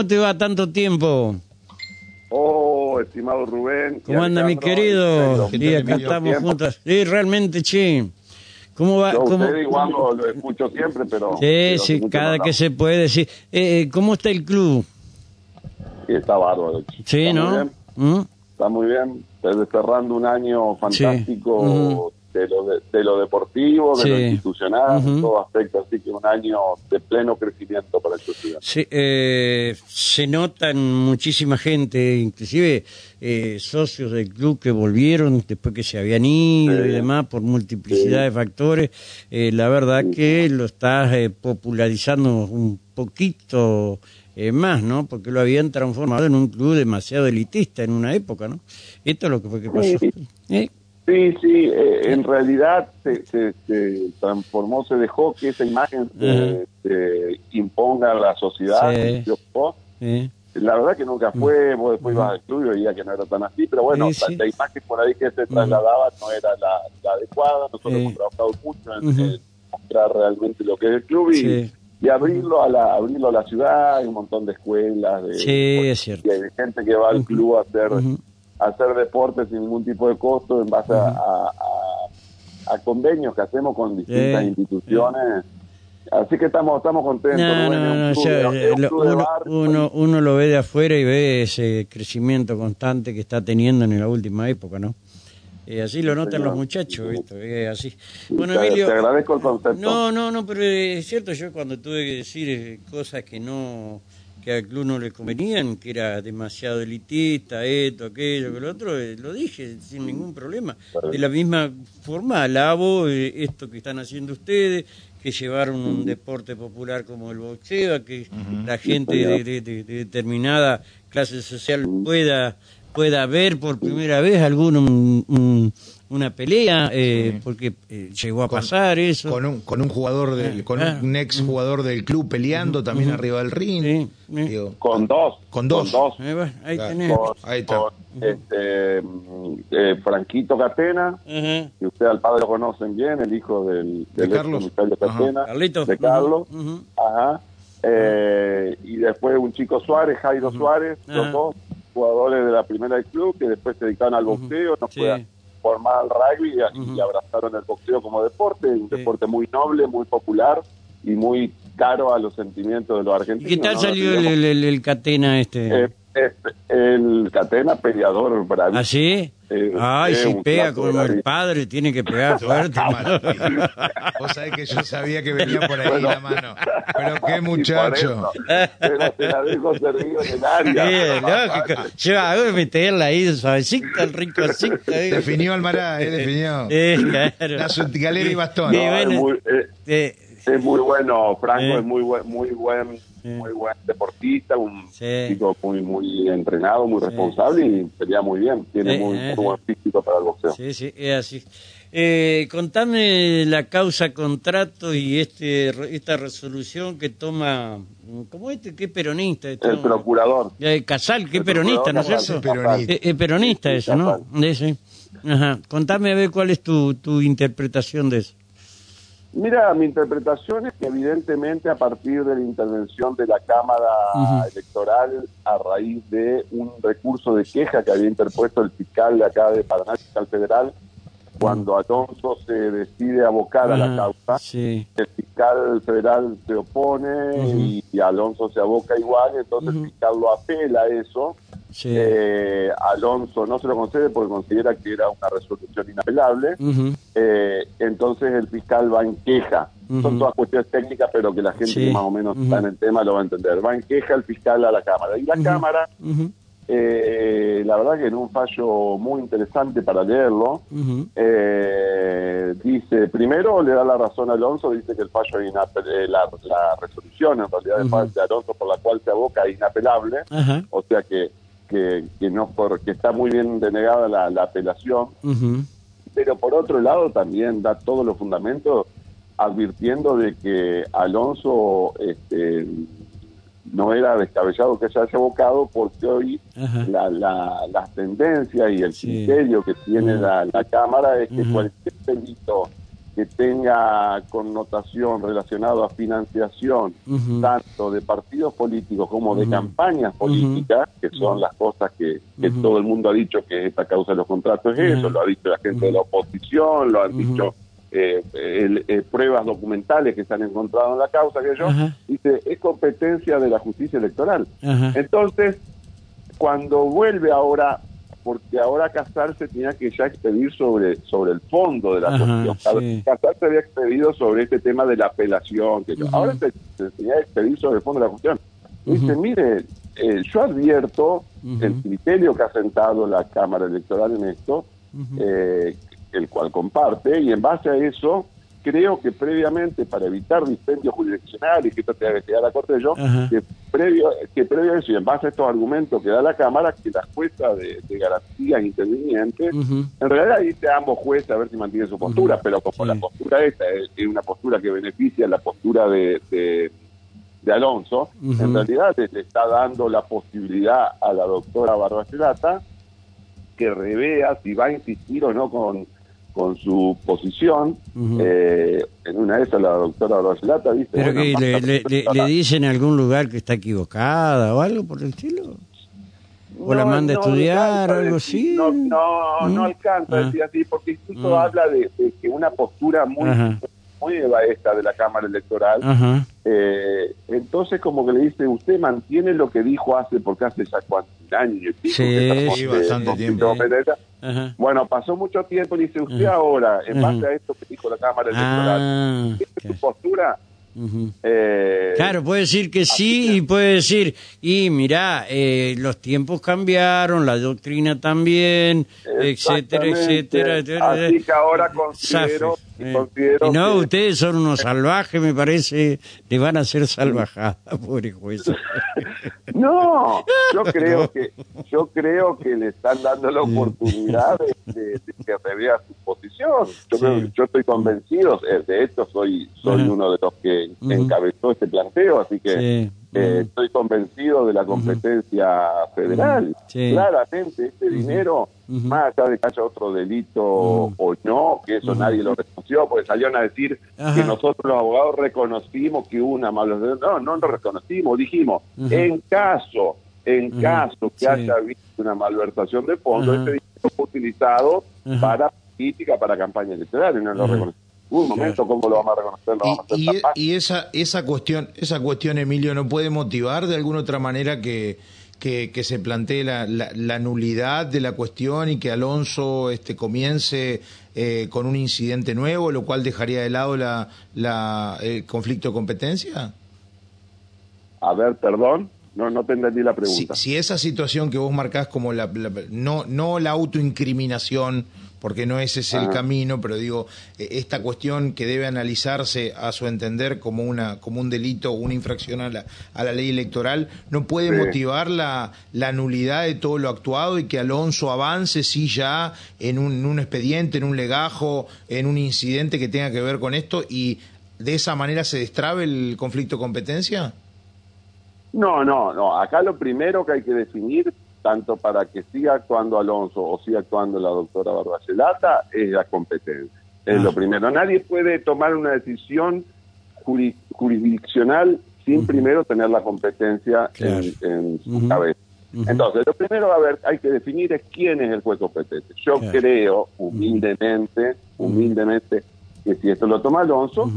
¿Cómo te va tanto tiempo? Oh, estimado Rubén. ¿Cómo anda mi querido? Y acá estamos juntos. Sí, realmente, sí. ¿Cómo va? Yo cómo... usted igual lo, lo escucho siempre, pero... Sí, pero sí, cada que se puede, sí. Eh, ¿Cómo está el club? Sí, está bárbaro. Sí, Está muy ¿no? bien, ¿Mm? Está muy bien. Desde cerrando un año fantástico Ujú. De, lo de, de lo deportivo, de lo institucional, en todo aspecto. Así que un año de pleno crecimiento para el estudiante. Sí, eh, se notan muchísima gente, inclusive eh, socios del club que volvieron después que se habían ido Sí. y demás por multiplicidad de factores. Eh, la verdad que lo estás eh, popularizando un poquito eh, más, ¿no? Porque lo habían transformado en un club demasiado elitista en una época, ¿no? Esto es lo que fue que pasó. Sí. ¿Eh? Sí, sí, eh, en realidad se, se, se transformó, se dejó que esa imagen se, se imponga a la sociedad. Sí. La verdad que nunca fue, vos después ibas al club y veías que no era tan así, pero bueno, Sí, sí. La, la imagen por ahí que se trasladaba no era la, la adecuada, nosotros Sí. hemos trabajado mucho en, mostrar realmente lo que es el club y, Sí. y abrirlo a la abrirlo a la ciudad, hay un montón de escuelas, de, Sí, es cierto. y hay gente que va al club a hacer, hacer deporte sin ningún tipo de costo en base a, a- a- a convenios que hacemos con distintas Sí. instituciones. Así que estamos estamos contentos. No, no, no, club lo- uno, uno, uno lo ve de afuera y ve ese crecimiento constante que está teniendo en la última época, ¿no? Eh, así lo notan los muchachos. Eh, así. Bueno, te, Emilio, te agradezco el concepto. no, no, no, pero es cierto, yo cuando tuve que decir eh, cosas que no que al club no le convenían, que era demasiado elitista, esto, aquello, que lo otro, eh, lo dije sin ningún problema. De la misma forma, alabo eh, esto que están haciendo ustedes, que llevaron un deporte popular como el boxeo, a que la gente de, de- de- de determinada clase social pueda pueda ver por primera vez algún un- un- una pelea, eh, porque eh, llegó a Con- pasar eso. Con un, con un jugador del, con Ah. un ex jugador del club peleando también arriba del ring. Sí, sí. Digo, Con dos. Con dos. Eh, bueno, ahí Claro. tenés. Con, Ahí está. con, este, mm, eh, Franquito Catena, Ajá. que usted al padre lo conocen bien, el hijo del, ¿De del Carlos? Ajá. Catena, Carlitos. de Carlos. Ajá. Eh, y después un chico Suárez, Jairo Suárez, los dos jugadores de la primera del club que después se dedicaron al boxeo, no Sí. fue formar al rugby y, y abrazaron el boxeo como deporte, un Sí. deporte muy noble, muy popular y muy caro a los sentimientos de los ¿Y argentinos. qué tal ¿no? salió el, el, el- el catena este? Eh, eh, el Catena peleador bravísimo. ¿Ah, sí? Eh, Ay, eh, si pega como el padre, tiene que pegar fuerte. Vos sabés que yo sabía que venía por ahí Bueno. la mano. Pero qué muchacho. eso, Pero te la dejo servido en el área. Sí, lógico. Yo hago meterla ahí suavecita, el ricocito. ahí. Definió Almará, eh, definió. Sí, claro. La galera y bastón. No, es, bueno, muy, eh, eh, es muy bueno, Franco Eh. es muy buen, muy buen. Muy buen deportista, un Sí. chico muy, muy entrenado, muy Sí, responsable y pelea muy bien, tiene Sí, muy, eh, muy buen físico para el boxeo. Sí, sí, es así. Eh, contame la causa contrato y este esta resolución que toma, ¿cómo este? ¿Qué peronista? Este, El no? procurador. Eh, Casal, ¿qué El peronista, ¿no es? Casal, peronista. Eh, eh, peronista Sí, eso, ¿no? Ese. Ajá. Contame a ver cuál es tu, tu interpretación de eso. Mira, mi interpretación es que evidentemente a partir de la intervención de la Cámara. Electoral a raíz de un recurso de queja que había interpuesto el fiscal de acá de Paraná, fiscal federal, cuando Alonso se decide abocar a la causa, Sí. el fiscal federal se opone y, y Alonso se aboca igual, entonces el fiscal lo apela a eso. Sí. Eh, Alonso no se lo concede porque considera que era una resolución inapelable. Eh, entonces el fiscal va en queja. Son todas cuestiones técnicas, pero que la gente Sí. que más o menos está en el tema lo va a entender. Va en queja el fiscal a la Cámara. Y la. Cámara, eh, la verdad que en un fallo muy interesante para leerlo, eh, dice, primero le da la razón a Alonso, dice que el fallo es inapelable, la, la resolución en realidad Ujú. fallo de Alonso por la cual se aboca es inapelable, o sea que, que, que no por, que está muy bien denegada la, la apelación, pero por otro lado también da todos los fundamentos advirtiendo de que Alonso este, no era descabellado que se haya abocado porque hoy la, la, las tendencias y el Sí. criterio que tiene la, la Cámara es que cualquier delito que tenga connotación relacionado a financiación tanto de partidos políticos como de campañas políticas, que son las cosas que, que todo el mundo ha dicho que esta causa de los contratos es eso, lo ha dicho la gente de la oposición, lo han dicho eh, el- eh, pruebas documentales que se han encontrado en la causa, que yo, dice, es competencia de la justicia electoral. Entonces, cuando vuelve ahora, porque ahora casarse tenía que ya expedir sobre, sobre el fondo de la Ajá, cuestión. sí. Casarse había expedido sobre este tema de la apelación, que Ujú. ahora se, se tenía que expedir sobre el fondo de la cuestión. Dice, mire, eh, yo advierto el criterio que ha sentado la Cámara Electoral en esto, eh, el cual comparte, y en base a eso, creo que previamente, para evitar dispendios jurisdiccionales, que esto tenga que llegar a la Corte de yo, Ajá. que previo, que previo a eso, y en base a estos argumentos que da la Cámara, que la jueza de, de garantías intervinientes, en realidad dice a ambos jueces a ver si mantienen su postura, pero como Sí. la postura esta es, es una postura que beneficia la postura de, de, de Alonso, en realidad le, le está dando la posibilidad a la doctora Barbacelata que revea si va a insistir o no con, con su posición. Eh, en una de esas la doctora Barbacelata dice... ¿Pero bueno, que le, le, le- le dicen en algún lugar que está equivocada o algo por el estilo? ¿O la No, manda a estudiar, a algo así? No, no, ¿Mm? no alcanza a Ah. decir así, porque incluso habla de, de que una postura muy Ajá. nueva esta de la Cámara Electoral. Ajá. Eh, entonces como que le dice, usted mantiene lo que dijo hace, porque hace ya cuántos años y pico Sí, que estamos, sí, bastante tiempo. Bueno, pasó mucho tiempo y dice, usted Ajá. ahora, en Ajá. base a esto que dijo la Cámara Electoral, Ah, ¿esta es claro. su postura? Eh, Claro, puede decir que sí y puede decir, y mirá, eh, los tiempos cambiaron, la doctrina también, etcétera, etcétera, etcétera. Así que ahora considero, Zafes, eh. considero no, que- ustedes son unos salvajes, me parece, le van a hacer salvajada, pobre jueza. No, yo creo que yo creo que le están dando la oportunidad de, de- de que revea su posición. Yo, Sí. creo- yo estoy convencido, eh, de esto soy soy uno de los que encabezó este planteo, así que Sí. Eh, estoy convencido de la competencia federal. Sí. Claramente este dinero, más allá de que haya otro delito o no, que eso nadie lo reconoció, porque salieron a decir Ajá. que nosotros los abogados reconocimos que hubo una malversación. No, no lo reconocimos, dijimos, en caso, en caso que Sí. haya habido una malversación de fondos, ese dinero fue utilizado para política, para campaña electoral, y no lo reconocimos. Un momento, ¿cómo lo vamos a reconocer? Lo vamos a hacer Y, y- esa, esa cuestión, esa cuestión, Emilio, ¿no puede motivar de alguna otra manera que, que, que se plantee la, la- la nulidad de la cuestión y que Alonso este, comience eh, con un incidente nuevo, lo cual dejaría de lado la, la, el conflicto de competencia? A ver, perdón, no, no te entendí la pregunta. si esa situación que vos marcás como la, la- no, no la autoincriminación, porque no ese es el Ajá. camino, pero digo, eh, esta cuestión que debe analizarse a su entender como una, como un delito o una infracción a la, a la ley electoral, no puede Sí. motivar la, la nulidad de todo lo actuado y que Alonso avance sí ya en un, en un expediente, en un legajo, en un incidente que tenga que ver con esto y de esa manera se destrabe el conflicto de competencia? No, no, no. Acá lo primero que hay que definir, tanto para que siga actuando Alonso o siga actuando la doctora Barbacelata, es la competencia. Es Ah. lo primero. Nadie puede tomar una decisión juri- jurisdiccional sin primero tener la competencia Claro. en, en su cabeza. Entonces, lo primero a ver, hay que definir es quién es el juez competente. Yo Claro. creo, humildemente, humildemente, que si esto lo toma Alonso,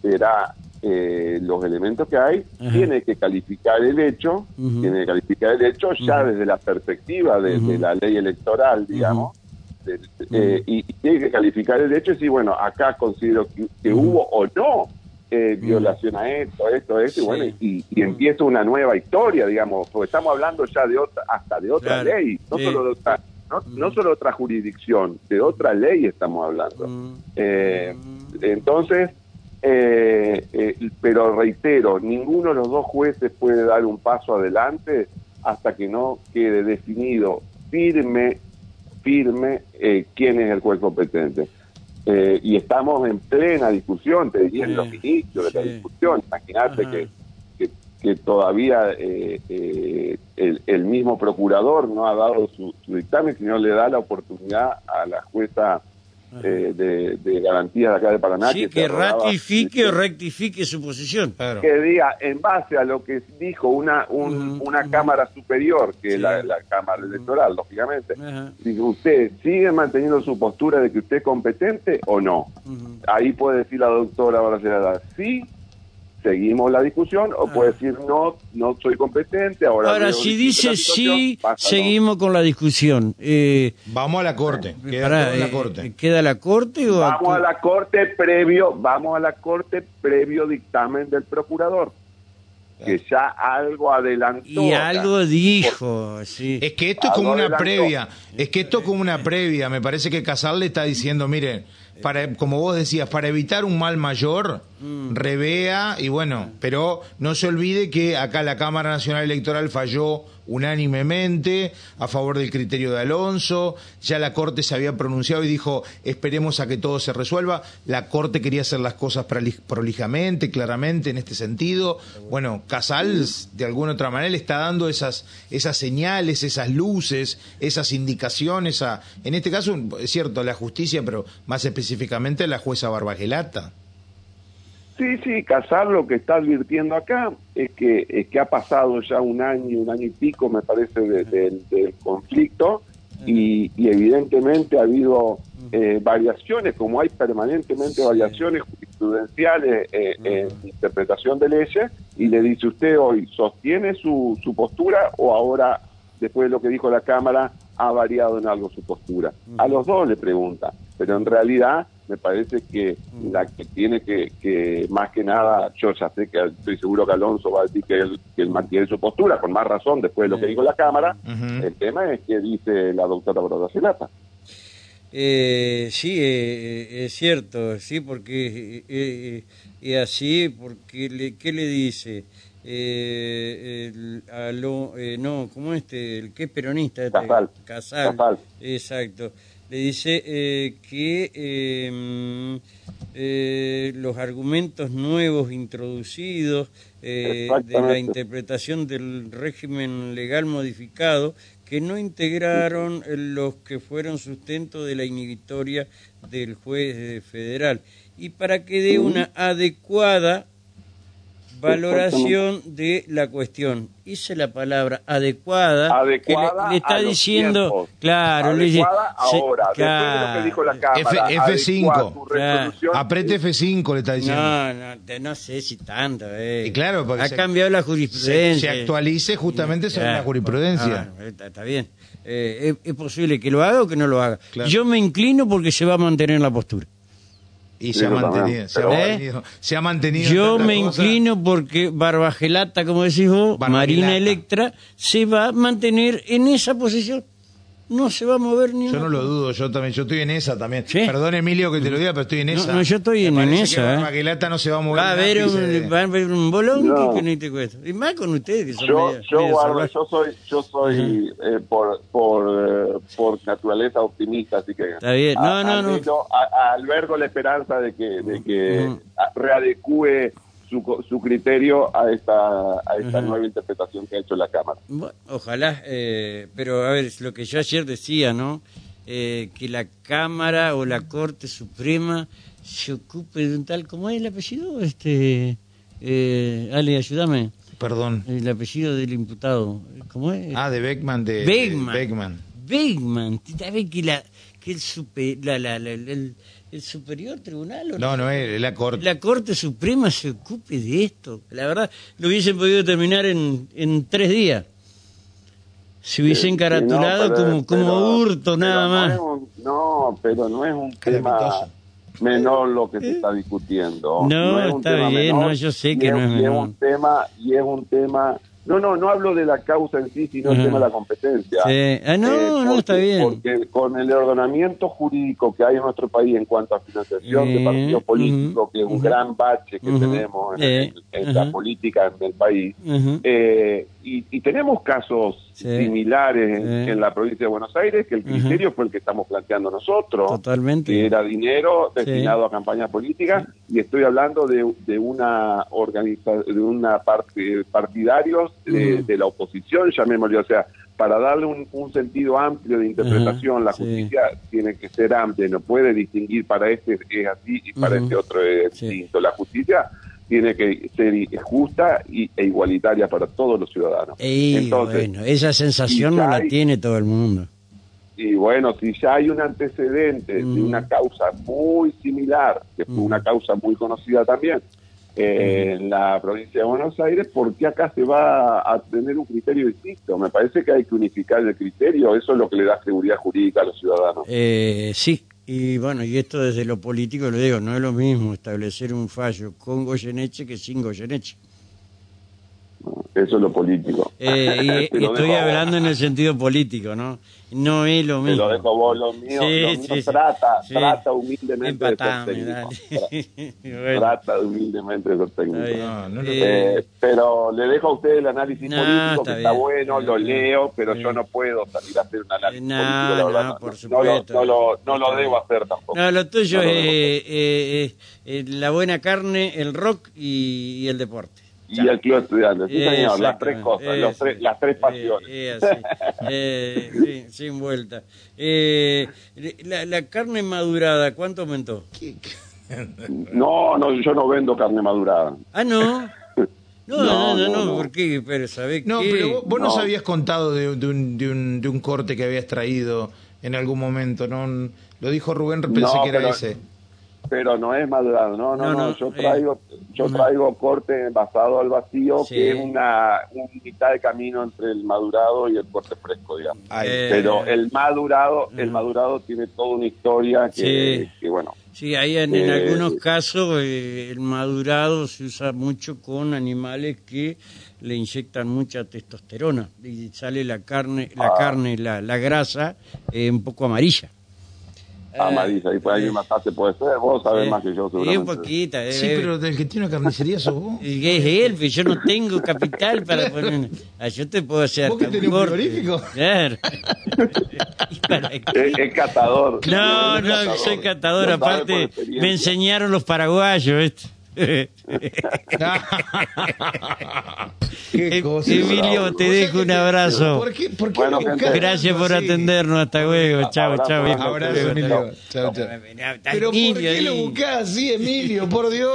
será eh, los elementos que hay, Ajá. tiene que calificar el hecho, tiene que calificar el hecho ya desde la perspectiva de, la ley electoral, digamos, de- eh, y, y tiene que calificar el hecho y decir, bueno, acá considero que, hubo o no eh, violación a esto, esto, esto, y bueno, y, y empieza una nueva historia, digamos, porque estamos hablando ya de otra, hasta de otra Claro. ley, no Sí. solo de otra, no, no solo otra jurisdicción, de otra ley estamos hablando. Eh, entonces, eh, eh, pero reitero, ninguno de los dos jueces puede dar un paso adelante hasta que no quede definido firme, firme eh, quién es el juez competente. Eh, y estamos en plena discusión, te diría, en los inicios de la discusión. Imagínate que, que, que todavía el, el mismo procurador no ha dado su, su dictamen, sino le da la oportunidad a la jueza eh, de, de garantías de acá de Paraná. Sí, que ratifique o rectifique su posición. Claro. que diga en base a lo que dijo una un- Ujú, una ujú. cámara superior que Sí. es la, la cámara electoral lógicamente usted sigue manteniendo su postura de que usted es competente o no ahí puede decir la doctora Bracelada sí seguimos la discusión o Ah. puede decir no no soy competente ahora Ahora, si dice sí, pasa, ¿no? seguimos con la discusión. Eh, Vamos a la corte. Queda todo en la eh, corte. ¿Queda la corte o vamos a la corte previo vamos a la corte previo dictamen del procurador que ya algo adelantó Y acá. algo dijo, sí. Es que esto es como una adelantó. previa, es que esto es como una previa, me parece que Casal le está diciendo, miren, para, como vos decías, para evitar un mal mayor, Mm. revea y bueno, pero no se olvide que acá la Cámara Nacional Electoral falló unánimemente a favor del criterio de Alonso, ya la Corte se había pronunciado y dijo, esperemos a que todo se resuelva, la Corte quería hacer las cosas proli- prolijamente, claramente en este sentido, bueno, Casal de alguna otra manera le está dando esas, esas señales, esas luces, esas indicaciones a, en este caso, es cierto, a la justicia, pero más específicamente a la jueza Barbagelata. Sí, sí, Casar lo que está advirtiendo acá es que, es que ha pasado ya un año, un año y pico, me parece, de- de- del conflicto y, y evidentemente ha habido eh, variaciones, como hay permanentemente variaciones jurisprudenciales eh, en interpretación de leyes, y le dice usted hoy, ¿sostiene su, su postura o ahora, después de lo que dijo la Cámara, ha variado en algo su postura? A los dos le pregunta, pero en realidad me parece que la que tiene que, que más que nada, yo ya sé que estoy seguro que Alonso va a decir que él, que él mantiene su postura, con más razón después de lo que dijo la Cámara, el tema es que dice la doctora Brodacelata. Eh, sí, eh, es cierto, sí, porque eh, eh, es así, porque le, ¿qué le dice? Eh, el, alo- eh, no, ¿cómo este? El que es peronista. Este, Casal. Casal. Casal. Exacto. Le dice eh, que eh, mm, eh, los argumentos nuevos introducidos eh, de la interpretación del régimen legal modificado que no integraron los que fueron sustento de la inhibitoria del juez federal. Y para que dé una adecuada valoración de la cuestión. Hice la palabra adecuada, Adecuada le, le está a los diciendo, tiempos. claro, le dice, Adecuada se- ahora, después de lo claro. que dijo la Cámara, F- F5. adecua tu resolución. Aprete F5, le está diciendo. No, no, no sé si tanto. Eh. Y claro, porque ha se- cambiado la se, jurisprudencia. se actualice justamente sobre Claro. la jurisprudencia. Ah, está, está bien. Eh, es, es posible que lo haga o que no lo haga. Claro. Yo me inclino porque se va a mantener la postura. Y se ha mantenido, se ha mantenido, se ha mantenido Yo me inclino porque Barbagelata, como decís vos. Marina Electra, se va a mantener en esa posición. No se va a mover ni Yo una no lo dudo, yo también, yo estoy en esa también. ¿Sí? Perdón Emilio que te lo diga, pero estoy en No, esa. no, yo estoy en- en esa, que ¿eh? No se va a mover. Va a un haber un, de- va a haber un bolón No. que, ni te cuesta. Y más con ustedes que son Yo, yo, guardo, yo soy, yo soy eh, por, por, eh, por naturaleza optimista, así que Está bien. No, a- no, a- no. a- a- albergo la esperanza de que, de que readecue su, co- su criterio a esta, a esta nueva interpretación que ha hecho la Cámara. Bueno, ojalá, eh, pero a ver, es lo que yo ayer decía, ¿no? Eh, que la Cámara o la Corte Suprema se ocupe de un tal, ¿cómo es el apellido? Este, eh, Ale, ayúdame. Perdón. El apellido del imputado, ¿cómo es? Ah, de Beckman, de Beckman. de Beckman. Beckman, ¿sabes que, la, que el, super- la, la- la- el, el superior tribunal o No, no es, es la corte. la Corte Suprema se ocupe de esto. La verdad, lo hubiesen podido terminar en, en tres días. Se hubiese Sí, encaratulado no, pero- como, como pero- hurto, nada más. es un- No, pero no es un tema menor lo que se está discutiendo. No, es un está tema bien, menor, no, yo sé y que no es menor. un tema y es un tema. No, no, no hablo de la causa en sí, sino el tema de la competencia. Sí. Ah, no, no, está bien. Porque con el ordenamiento jurídico que hay en nuestro país en cuanto a financiación Eh, de partidos políticos, que es un gran bache que tenemos en, Eh, en la política del país, Ujú. eh, y, y tenemos casos Sí. similares en, Sí. en la provincia de Buenos Aires, que el criterio fue el que estamos planteando nosotros, Totalmente. que era dinero Sí. destinado a campañas políticas, y estoy hablando de, de una organiza, de una parte partidarios de, la oposición, llamémosle, o sea, para darle un, un sentido amplio de interpretación, la justicia tiene que ser amplia, no puede distinguir para este es así y para este otro es distinto. La justicia tiene que ser justa y, e igualitaria para todos los ciudadanos. Y Entonces, bueno, esa sensación no la hay- tiene todo el mundo. y bueno, si ya hay un antecedente de Mm. una causa muy similar, que fue Mm. una causa muy conocida también eh, en la provincia de Buenos Aires, ¿por qué acá se va a tener un criterio distinto? Me parece que hay que unificar el criterio, eso es lo que le da seguridad jurídica a los ciudadanos. Eh, sí, y bueno, y esto desde lo político lo digo, no es lo mismo establecer un fallo con Goyeneche que sin Goyeneche. Eso es lo político. Eh, y Te lo estoy hablando en el sentido político, ¿no? No es lo Te mismo. lo dejo vos, lo mío, Sí, lo sí, mío sí. trata, Sí. trata humildemente Empatame, de ser técnico. Bueno, Trata humildemente de ser técnico. No, no Eh, Eh, pero le dejo a usted el análisis No, político, está que está bien. bueno, lo leo, pero yo no puedo salir a hacer un análisis No, político, la verdad. no, por supuesto. No, lo, no, lo, no lo Está debo hacer tampoco. No, lo tuyo es eh, eh, eh, la buena carne, el rock y, y el deporte. Y el club estudiante, sí señor, las tres cosas, los tres, las tres Eh, pasiones. eh, así. Eh, sí, sin vuelta. Eh, la, la carne madurada, ¿cuánto aumentó? No, no, yo no vendo carne madurada. Ah, no. No, no, no, No, no. ¿por qué? Pero, ¿sabés No, qué? pero vos, vos nos No. habías contado de, de un, de, un, de un corte que habías traído en algún momento, ¿no? Lo dijo Rubén, pensé No, que era pero- ese. Pero no es madurado, no, no, No, no, no, yo eh, traigo, yo traigo corte envasado al vacío, Sí. que es una, una mitad de camino entre el madurado y el corte fresco, digamos. Ay, Eh, Pero el madurado, el madurado tiene toda una historia que, Sí. que, bueno, Sí, ahí en, en Eh, algunos casos eh, el madurado se usa mucho con animales que le inyectan mucha testosterona y sale la carne, la Ah. carne, la, la grasa eh, un poco amarilla. Amarilla, y por ahí más se puede ser, vos sabés Eh, más que yo sí, un seguramente. poquito. eh, Sí, eh, pero del que tiene una carnicería sos vos. es él, pero yo no tengo capital para poner. Ah, yo te puedo hacer. ¿Vos que tenés un frigorífico? Claro. ¿Y para qué? Es, es catador. No, no, catador. soy catador. Aparte, me enseñaron los paraguayos. ¿viste? Qué cosa. Emilio, bravo. te dejo un abrazo. ¿Por qué, por qué Bueno, lo gente. buscás Gracias por así? atendernos. Hasta luego. Chao, Abrazo, chao. abrazo. Emilio. Chao, chao. Está Pero ¿por qué lo buscás así, Emilio? Por Dios.